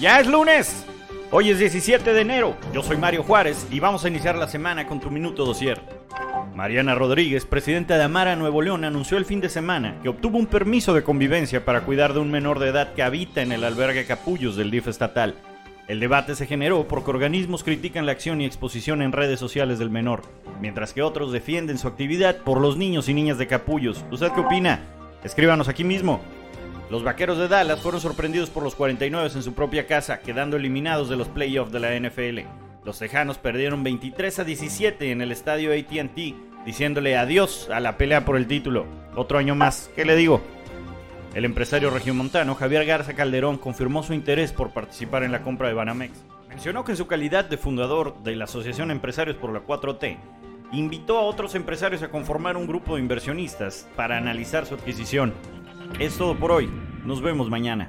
Ya es lunes. Hoy es 17 de enero. Yo soy Mario Juárez y vamos a iniciar la semana con tu minuto dosier. Mariana Rodríguez, presidenta de Amara Nuevo León, anunció el fin de semana que obtuvo un permiso de convivencia para cuidar de un menor de edad que habita en el albergue Capullos del DIF estatal. El debate se generó porque organismos critican la acción y exposición en redes sociales del menor, mientras que otros defienden su actividad por los niños y niñas de Capullos. ¿Usted qué opina? Escríbanos aquí mismo. Los vaqueros de Dallas fueron sorprendidos por los 49 en su propia casa, quedando eliminados de los playoffs de la NFL. Los tejanos perdieron 23 a 17 en el estadio ATT, diciéndole adiós a la pelea por el título. Otro año más, ¿qué le digo? El empresario regiomontano Javier Garza Calderón confirmó su interés por participar en la compra de Banamex. Mencionó que en su calidad de fundador de la Asociación Empresarios por la 4T, invitó a otros empresarios a conformar un grupo de inversionistas para analizar su adquisición. Es todo por hoy. Nos vemos mañana.